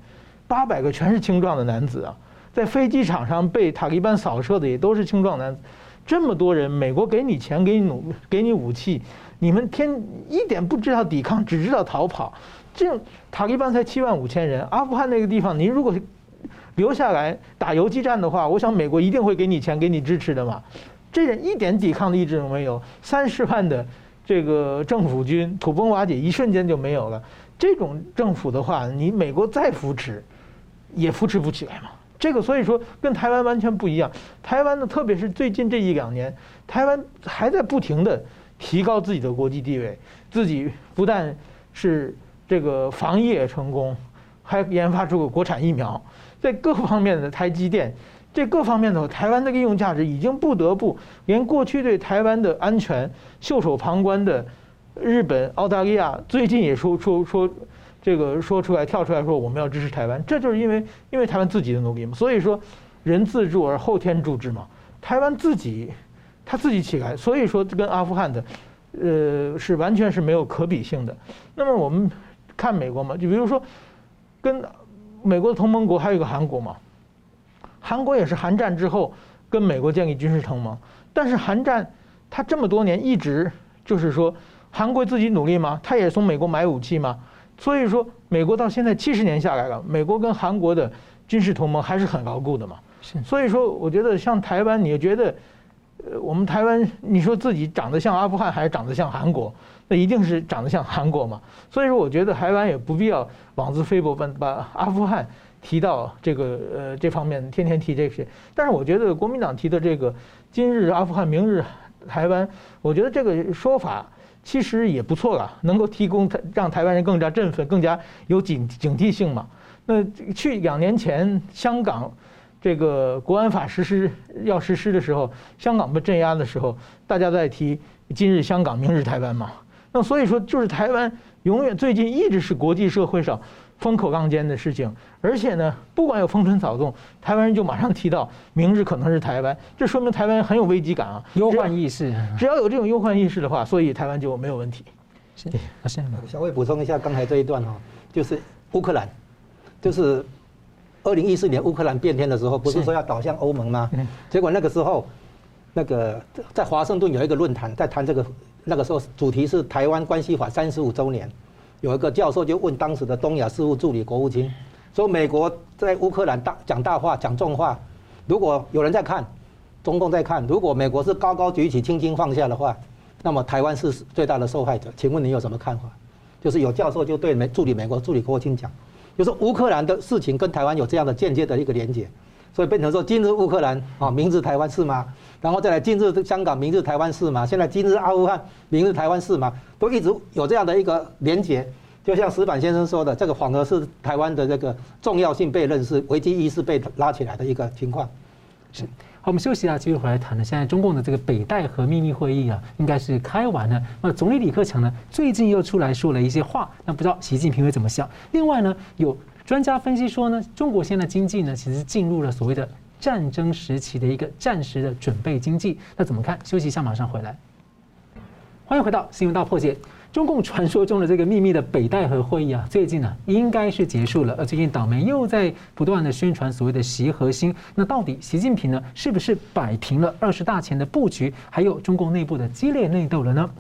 [SPEAKER 3] 八百个全是青壮的男子啊，在飞机场上被塔利班扫射的也都是青壮男子。这么多人，美国给你钱，给你弩，给你武器，你们天一点不知道抵抗，只知道逃跑。这塔利班才七万五千人，阿富汗那个地方，您如果留下来打游击战的话，我想美国一定会给你钱，给你支持的嘛。这人一点抵抗的意志都没有，三十万的这个政府军土崩瓦解，一瞬间就没有了。这种政府的话，你美国再扶持，也扶持不起来嘛。这个所以说跟台湾完全不一样。台湾呢，特别是最近这一两年，台湾还在不停地提高自己的国际地位，自己不但是这个防疫也成功，还研发出个国产疫苗，在各方面的台积电，这各方面的台湾的应用价值已经不得不连过去对台湾的安全袖手旁观的日本、澳大利亚，最近也说说说。这个说出来跳出来说我们要支持台湾，这就是因为因为台湾自己的努力嘛。所以说，人自助而后天助之嘛。台湾自己他自己起来，所以说跟阿富汗的，呃，是完全是没有可比性的。那么我们看美国嘛，就比如说跟美国的同盟国还有一个韩国嘛，韩国也是韩战之后跟美国建立军事同盟，但是韩战他这么多年一直就是说韩国自己努力吗？他也从美国买武器吗？所以说，美国到现在七十年下来了，美国跟韩国的军事同盟还是很牢固的嘛。是。所以说，我觉得像台湾，你觉得，呃，我们台湾，你说自己长得像阿富汗还是长得像韩国？那一定是长得像韩国嘛。所以说，我觉得台湾也不必要妄自菲薄，把把阿富汗提到这个呃这方面，天天提这些。但是我觉得国民党提的这个今日阿富汗，明日台湾，我觉得这个说法。其实也不错了，能够提供台让台湾人更加振奋、更加有警警惕性嘛。那去两年前香港这个国安法实施要实施的时候，香港被镇压的时候，大家在提今日香港，明日台湾嘛。那所以说，就是台湾永远最近一直是国际社会上。风口浪尖的事情，而且呢，不管有风吹草动，台湾人就马上提到明日可能是台湾，这说明台湾很有危机感啊，
[SPEAKER 1] 忧患意识。
[SPEAKER 3] 只要有这种忧患意识的话，所以台湾就没有问题。
[SPEAKER 2] 是，小魏补充一下刚才这一段哈，就是乌克兰，就是二零一四年乌克兰变天的时候，不是说要倒向欧盟吗？结果那个时候，那个在华盛顿有一个论坛，在谈这个，那个时候主题是台湾关系法三十五周年。有一个教授就问当时的东亚事务助理国务卿，说美国在乌克兰大讲大话讲重话，如果有人在看，中共在看，如果美国是高高举起轻轻放下的话，那么台湾是最大的受害者。请问你有什么看法？就是有教授就对美助理美国助理国务卿讲，就是乌克兰的事情跟台湾有这样的间接的一个连结，所以变成说今日乌克兰啊，明日台湾是吗？然后再来今日香港，明日台湾是吗？现在今日阿富汗，明日台湾是吗？都一直有这样的一个连结，就像石板先生说的，这个反而是台湾的这个重要性被认识、危机意识被拉起来的一个情况。
[SPEAKER 1] 是，好，我们休息一下，继续回来谈呢。现在中共的这个北戴河秘密会议啊，应该是开完了。那总理李克强呢，最近又出来说了一些话，那不知道习近平会怎么想？另外呢，有专家分析说呢，中国现在经济呢，其实进入了所谓的。战争时期的一个战时的准备经济，那怎么看？休息一下，马上回来。欢迎回到新闻大破解。中共传说中的这个秘密的北戴河会议啊，最近呢应该是结束了。而最近党媒又在不断的宣传所谓的习核心，那到底习近平呢是不是摆平了二十大前的布局，还有中共内部的激烈内斗了呢？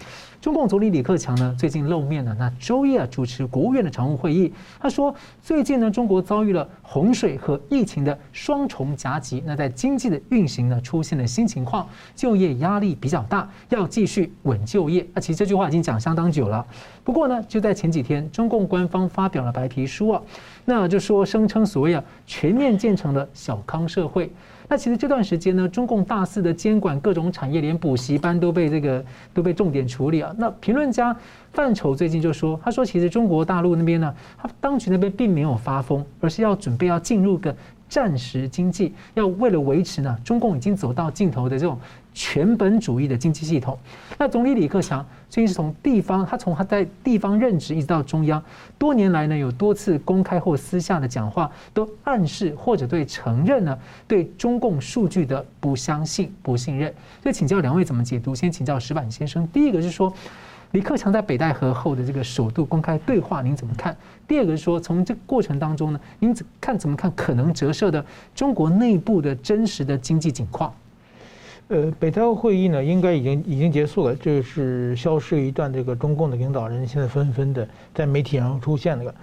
[SPEAKER 1] 中共总理李克强呢，最近露面了。那周一啊，主持国务院的常务会议，他说，最近呢，中国遭遇了洪水和疫情的双重夹击，那在经济的运行呢，出现了新情况，就业压力比较大，要继续稳就业。那其实这句话已经讲相当久了。不过呢，就在前几天，中共官方发表了白皮书啊，那就说声称所谓啊，全面建成了小康社会。那其实这段时间呢，中共大肆的监管各种产业，连补习班都被这个都被重点处理啊。那评论家范畴最近就说，他说其实中国大陆那边呢，他当局那边并没有发疯，而是要准备要进入个战时经济，要为了维持呢，中共已经走到尽头的这种。全本主义的经济系统。那总理李克强最近是从地方，他从他在地方任职一直到中央，多年来呢，有多次公开或私下的讲话，都暗示或者对承认呢，对中共数据的不相信、不信任。所以请教两位怎么解读？先请教石板先生。第一个是说，李克强在北戴河后的这个首度公开对话，您怎么看？第二个是说，从这过程当中呢，您怎看怎么看可能折射的中国内部的真实的经济景况？
[SPEAKER 3] 呃，北戴河会议呢，应该已经已经结束了，这是消失一段这个中共的领导人，现在纷纷的在媒体上出现了。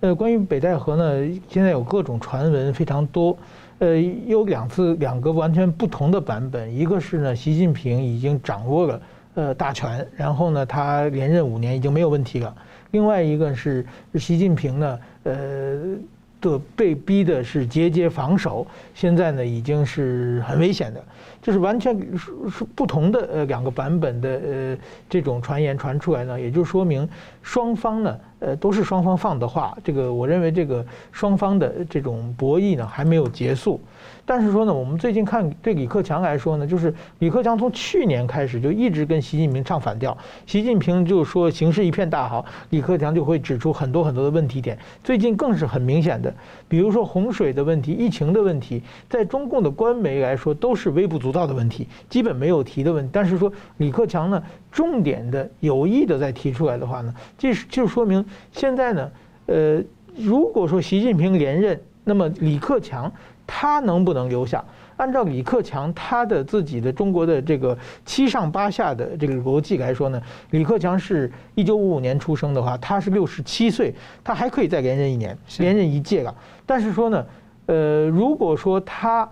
[SPEAKER 3] 呃，关于北戴河呢，现在有各种传闻非常多，呃，有两次两个完全不同的版本，一个是呢，习近平已经掌握了呃大权，然后呢，他连任五年已经没有问题了；另外一个是习近平呢，呃。的被逼的是节节防守，现在呢已经是很危险的，就是完全是是不同的呃两个版本的呃这种传言传出来呢，也就说明双方呢呃都是双方放的话，这个我认为这个双方的这种博弈呢还没有结束。但是说呢，我们最近看对李克强来说呢，就是李克强从去年开始就一直跟习近平唱反调。习近平就说形势一片大好，李克强就会指出很多很多的问题点。最近更是很明显的，比如说洪水的问题、疫情的问题，在中共的官媒来说都是微不足道的问题，基本没有提的问题。但是说李克强呢，重点的有意的在提出来的话呢，这是就说明现在呢，呃，如果说习近平连任，那么李克强。他能不能留下？按照李克强他的自己的中国的这个七上八下的这个逻辑来说呢，李克强是一九五五年出生的话，他是六十七岁，他还可以再连任一年，连任一届了。但是说呢，呃，如果说他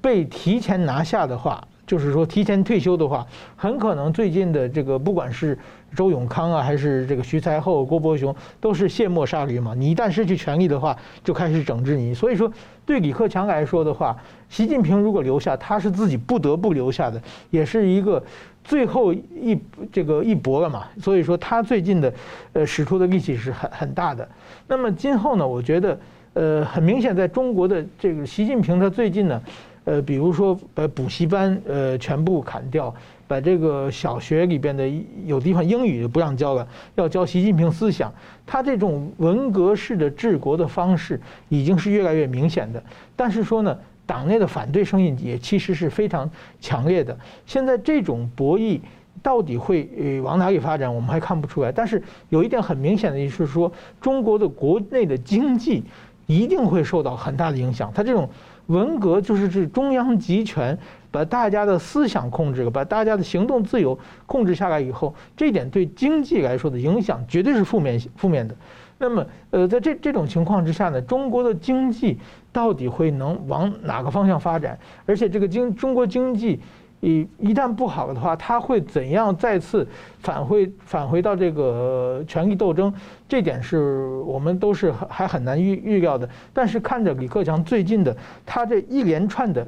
[SPEAKER 3] 被提前拿下的话，就是说提前退休的话，很可能最近的这个不管是周永康啊，还是这个徐才厚、郭伯雄，都是卸磨杀驴嘛。你一旦失去权力的话，就开始整治你。所以说，对李克强来说的话，习近平如果留下，他是自己不得不留下的，也是一个最后一这个一搏了嘛。所以说，他最近的呃使出的力气是很很大的。那么今后呢，我觉得呃很明显，在中国的这个习近平他最近呢。呃，比如说把补习班呃全部砍掉，把这个小学里边的有地方英语不让教了，要教习近平思想。他这种文革式的治国的方式已经是越来越明显的。但是说呢，党内的反对声音也其实是非常强烈的。现在这种博弈到底会往哪里发展，我们还看不出来。但是有一点很明显的，就是说中国的国内的经济一定会受到很大的影响。他这种。文革就是这中央集权把大家的思想控制了，把大家的行动自由控制下来以后，这点对经济来说的影响绝对是负面负面的。那么，呃，在这这种情况之下呢，中国的经济到底会能往哪个方向发展？而且，这个经中国经济。一一旦不好的话，他会怎样再次返回返回到这个权力斗争？这点是我们都是还很难预预料的。但是看着李克强最近的他这一连串的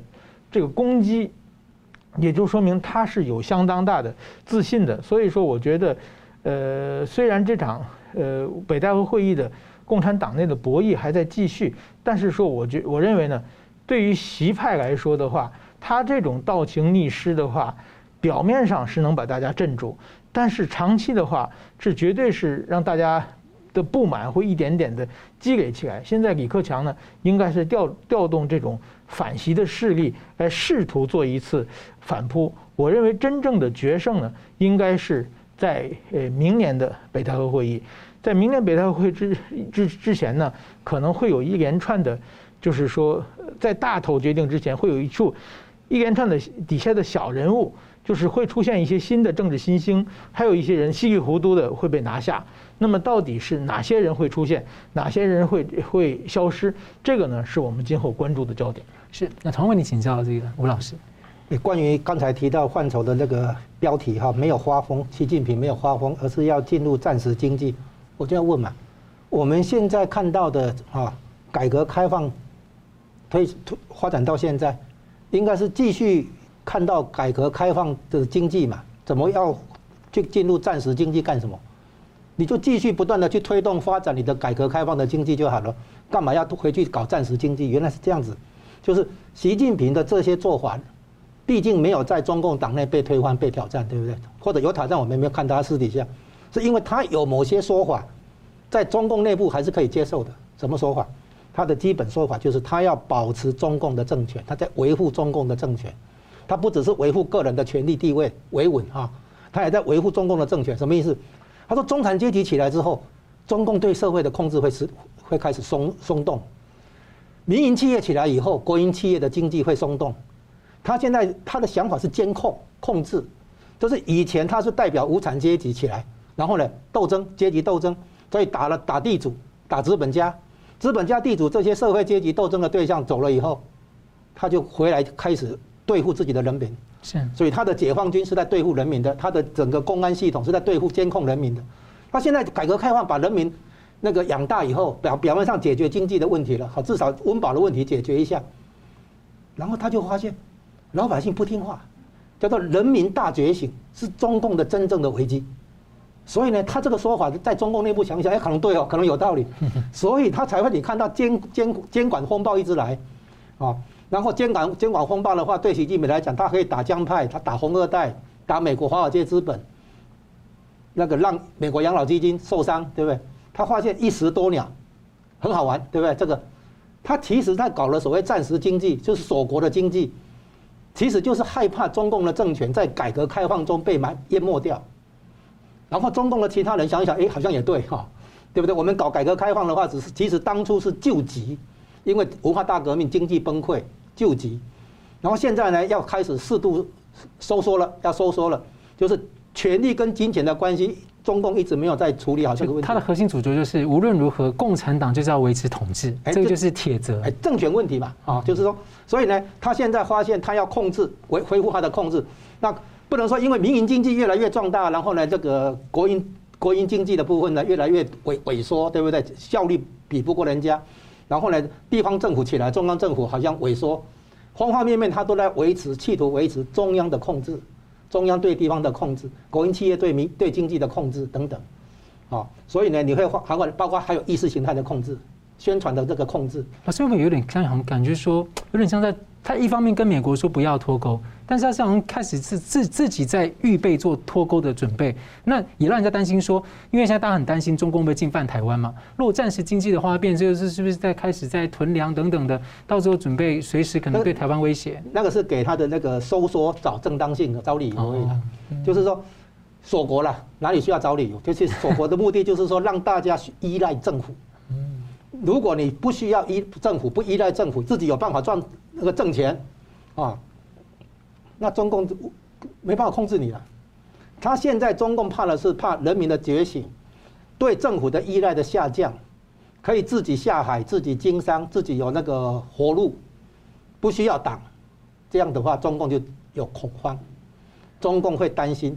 [SPEAKER 3] 这个攻击，也就说明他是有相当大的自信的。所以说，我觉得，呃，虽然这场呃北戴河会议的共产党内的博弈还在继续，但是说，我觉我认为呢，对于习派来说的话。他这种倒行逆施的话，表面上是能把大家镇住，但是长期的话，是绝对是让大家的不满会一点点的积累起来。现在李克强呢，应该是调调动这种反袭的势力来试图做一次反扑。我认为真正的决胜呢，应该是在呃明年的北戴河会议，在明年北戴河会之之之前呢，可能会有一连串的，就是说在大头决定之前会有一处。一连串的底下的小人物，就是会出现一些新的政治新星，还有一些人稀里糊涂的会被拿下。那么到底是哪些人会出现，哪些人会会消失？这个呢，是我们今后关注的焦点。
[SPEAKER 1] 是，那同样为你请教这个吴老师，
[SPEAKER 2] 关于刚才提到范畴的那个标题哈，没有发疯，习近平没有发疯，而是要进入战时经济。我就要问嘛，我们现在看到的啊，改革开放推推发展到现在。应该是继续看到改革开放的经济嘛？怎么要去进入战时经济干什么？你就继续不断的去推动发展你的改革开放的经济就好了，干嘛要回去搞战时经济？原来是这样子，就是习近平的这些做法，毕竟没有在中共党内被推翻、被挑战，对不对？或者有挑战，我们没有看他私底下，是因为他有某些说法，在中共内部还是可以接受的。什么说法？他的基本说法就是，他要保持中共的政权，他在维护中共的政权，他不只是维护个人的权利地位维稳啊，他也在维护中共的政权。什么意思？他说中产阶级起来之后，中共对社会的控制会是会开始松松动，民营企业起来以后，国营企业的经济会松动。他现在他的想法是监控控制，就是以前他是代表无产阶级起来，然后呢斗争阶级斗争，所以打了打地主打资本家，资本家地主这些社会阶级斗争的对象走了以后，他就回来开始对付自己的人民。是，所以他的解放军是在对付人民的，他的整个公安系统是在对付监控人民的。他现在改革开放把人民那个养大以后，表表面上解决经济的问题了，好，至少温饱的问题解决一下。然后他就发现，老百姓不听话，叫做人民大觉醒，是中共的真正的危机。所以呢，他这个说法在中共内部想想，哎，可能对哦，可能有道理。所以他才会你看到监监监管风暴一直来，啊。然后监管监管风暴的话，对习近平来讲，他可以打江派，他打红二代，打美国华尔街资本，那个让美国养老基金受伤，对不对？他发现一石多鸟，很好玩，对不对？这个，他其实在搞了所谓暂时经济，就是锁国的经济，其实就是害怕中共的政权在改革开放中被埋淹没掉。然后中共的其他人想一想，哎，好像也对哈，对不对？我们搞改革开放的话，只是其实当初是救急，因为文化大革命经济崩溃。救急，然后现在呢，要开始适度收缩了，要收缩了，就是权力跟金钱的关系，中共一直没有在处理好这个问题。
[SPEAKER 1] 它的核心主轴就是无论如何，共产党就是要维持统治，这个就是铁则。哎，
[SPEAKER 2] 政权问题嘛，啊，就是说，所以呢，他现在发现他要控制，恢恢复他的控制，那不能说因为民营经济越来越壮大，然后呢，这个国营国营经济的部分呢越来越萎萎缩，对不对？效率比不过人家。然后呢，地方政府起来，中央政府好像萎缩，方方面面他都在维持，企图维持中央的控制，中央对地方的控制，国营企业对民对经济的控制等等，啊，所以呢，你会还会包括还有意识形态的控制，宣传的这个控制。
[SPEAKER 1] 老师会不会有点像感觉说，有点像在他一方面跟美国说不要脱钩。但是他好像开始自自自己在预备做脱钩的准备，那也让人家担心说，因为现在大家很担心中共会进犯台湾嘛。如果暂时经济的话，变就是是不是在开始在囤粮等等的，到时候准备随时可能对台湾威胁。
[SPEAKER 2] 那个是给他的那个收缩找正当性的找理由而已，就是说锁国了，哪里需要找理由？就是锁国的目的就是说让大家依赖政府。如果你不需要依政府，不依赖政府，自己有办法赚那个挣钱啊。那中共没办法控制你了，他现在中共怕的是怕人民的觉醒，对政府的依赖的下降，可以自己下海、自己经商、自己有那个活路，不需要党，这样的话中共就有恐慌，中共会担心，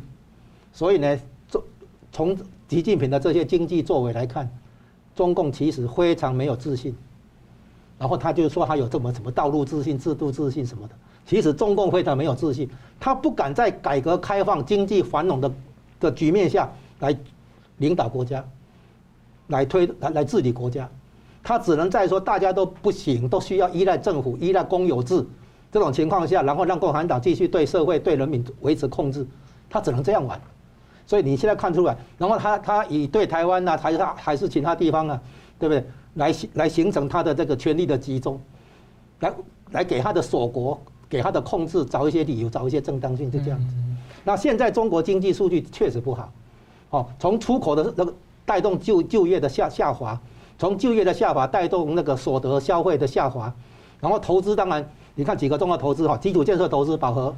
[SPEAKER 2] 所以呢，从从习近平的这些经济作为来看，中共其实非常没有自信，然后他就说他有这么什么道路自信、制度自信什么的。其实中共非常没有自信，他不敢在改革开放、经济繁荣的的局面下来领导国家，来推来来治理国家，他只能在说大家都不行，都需要依赖政府、依赖公有制这种情况下，然后让共产党继续对社会、对人民维持控制，他只能这样玩。所以你现在看出来，然后他他以对台湾呐，还是他还是其他地方啊，对不对？来来形成他的这个权力的集中，来来给他的锁国。给他的控制找一些理由，找一些正当性，就这样子。那现在中国经济数据确实不好，哦，从出口的那个带动就就业的下下滑，从就业的下滑带动那个所得消费的下滑，然后投资当然，你看几个重要投资哈，基础建设投资饱和，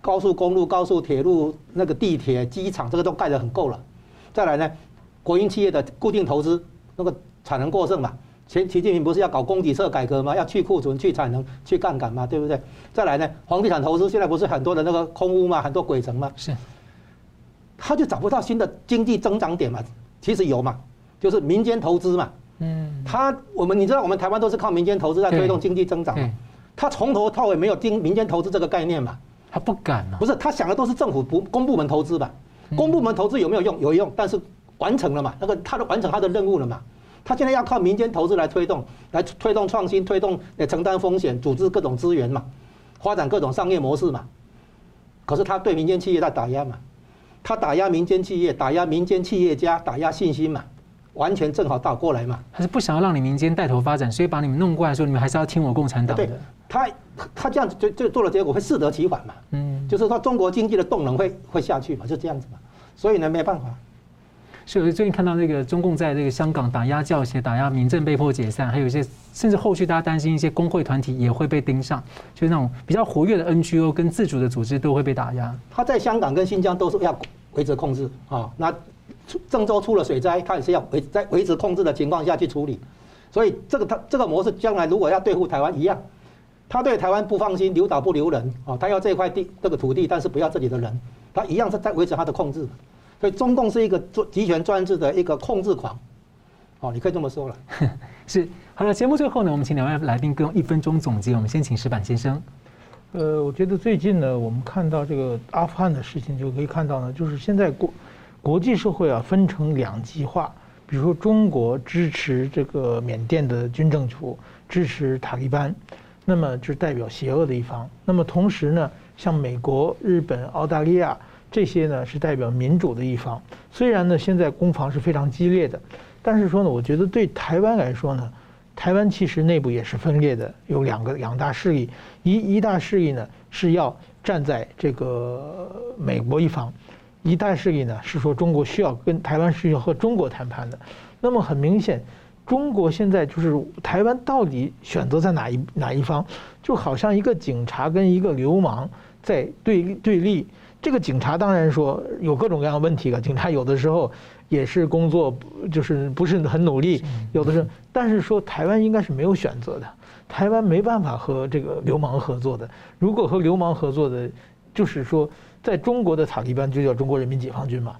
[SPEAKER 2] 高速公路、高速铁路、那个地铁、机场这个都盖得很够了。再来呢，国营企业的固定投资那个产能过剩嘛。前习近平不是要搞供给侧改革吗？要去库存、去产能、去杠杆嘛，对不对？再来呢，房地产投资现在不是很多的那个空屋嘛，很多鬼城嘛，是。他就找不到新的经济增长点嘛？其实有嘛，就是民间投资嘛。嗯。他我们你知道我们台湾都是靠民间投资在推动经济增长嘛？他从头到尾没有经民间投资这个概念嘛？
[SPEAKER 1] 他不敢啊。
[SPEAKER 2] 不是，他想的都是政府不公部门投资吧？公部门投资有没有用？有用，但是完成了嘛？那个他都完成他的任务了嘛？他现在要靠民间投资来推动，来推动创新，推动呃承担风险，组织各种资源嘛，发展各种商业模式嘛。可是他对民间企业在打压嘛，他打压民间企业，打压民间企业家，打压信心嘛，完全正好倒过来嘛。
[SPEAKER 1] 他是不想要让你民间带头发展，所以把你们弄过来说，你们还是要听我共产党的。对，
[SPEAKER 2] 他他这样子就就做了结果会适得其反嘛。嗯，就是说中国经济的动能会会下去嘛，就这样子嘛。所以呢，没办法。
[SPEAKER 1] 所以我，最近看到那个中共在这个香港打压教协、打压民政被迫解散，还有一些甚至后续大家担心一些工会团体也会被盯上，就是那种比较活跃的 NGO 跟自主的组织都会被打压。
[SPEAKER 2] 他在香港跟新疆都是要维持控制啊，那郑州出了水灾，他也是要维在维持控制的情况下去处理，所以这个他这个模式将来如果要对付台湾一样。他对台湾不放心，留岛不留人啊！他要这块地、这个土地，但是不要这里的人，他一样是在维持他的控制。所以中共是一个集权专制的一个控制狂，哦，你可以这么说了。
[SPEAKER 1] 是，好了，节目最后呢，我们请两位来宾各用一分钟总结。我们先请石板先生。
[SPEAKER 3] 呃，我觉得最近呢，我们看到这个阿富汗的事情，就可以看到呢，就是现在国国际社会啊分成两极化，比如说中国支持这个缅甸的军政府，支持塔利班。那么就是代表邪恶的一方。那么同时呢，像美国、日本、澳大利亚这些呢，是代表民主的一方。虽然呢，现在攻防是非常激烈的，但是说呢，我觉得对台湾来说呢，台湾其实内部也是分裂的，有两个两大势力。一一大势力呢是要站在这个美国一方，一旦势力呢是说中国需要跟台湾是要和中国谈判的。那么很明显。中国现在就是台湾到底选择在哪一哪一方，就好像一个警察跟一个流氓在对对立。这个警察当然说有各种各样的问题了，警察有的时候也是工作就是不是很努力，有的时候，但是说台湾应该是没有选择的，台湾没办法和这个流氓合作的。如果和流氓合作的，就是说。在中国的塔利班就叫中国人民解放军嘛，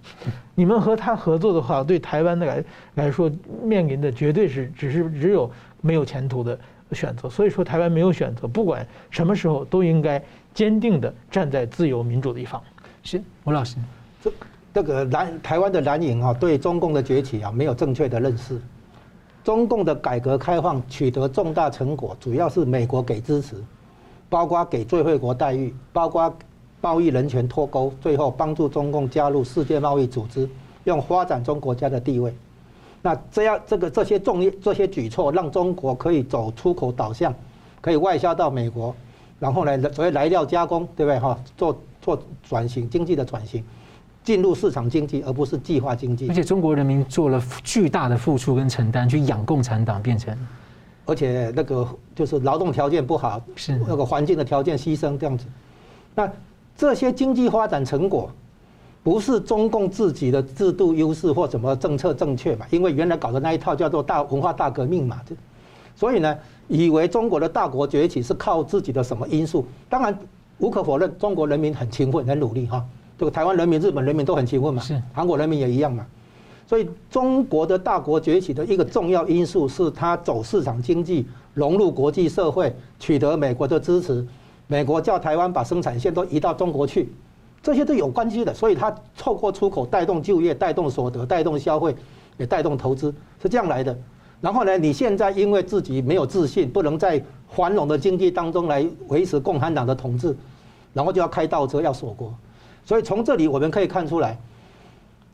[SPEAKER 3] 你们和他合作的话，对台湾的来来说，面临的绝对是只是只有没有前途的选择。所以说，台湾没有选择，不管什么时候都应该坚定的站在自由民主的一方。
[SPEAKER 1] 是吴老师，
[SPEAKER 2] 这这个蓝台湾的蓝营啊，对中共的崛起啊没有正确的认识。中共的改革开放取得重大成果，主要是美国给支持，包括给最惠国待遇，包括。贸易人权脱钩，最后帮助中共加入世界贸易组织，用发展中国家的地位。那这样，这个这些重这些举措，让中国可以走出口导向，可以外销到美国，然后呢，所谓来料加工，对不对？哈，做做转型经济的转型，进入市场经济，而不是计划经济。
[SPEAKER 1] 而且中国人民做了巨大的付出跟承担，去养共产党，变成，
[SPEAKER 2] 而且那个就是劳动条件不好，是那个环境的条件牺牲这样子，那。这些经济发展成果，不是中共自己的制度优势或什么政策正确嘛？因为原来搞的那一套叫做大文化大革命嘛，所以呢，以为中国的大国崛起是靠自己的什么因素？当然无可否认，中国人民很勤奋、很努力哈。这个台湾人民、日本人民都很勤奋嘛，是韩国人民也一样嘛。所以中国的大国崛起的一个重要因素是它走市场经济，融入国际社会，取得美国的支持。美国叫台湾把生产线都移到中国去，这些都有关系的，所以它透过出口带动就业、带动所得、带动消费，也带动投资，是这样来的。然后呢，你现在因为自己没有自信，不能在繁荣的经济当中来维持共产党的统治，然后就要开倒车要锁国。所以从这里我们可以看出来，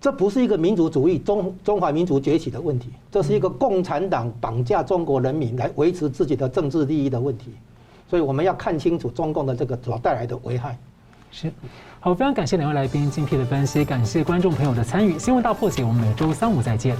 [SPEAKER 2] 这不是一个民族主义、中中华民族崛起的问题，这是一个共产党绑架中国人民来维持自己的政治利益的问题。所以我们要看清楚中共的这个所带来的危害。
[SPEAKER 1] 是，好，非常感谢两位来宾精辟的分析，感谢观众朋友的参与。新闻大破解，我们每周三五再见。